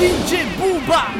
DJ 不棒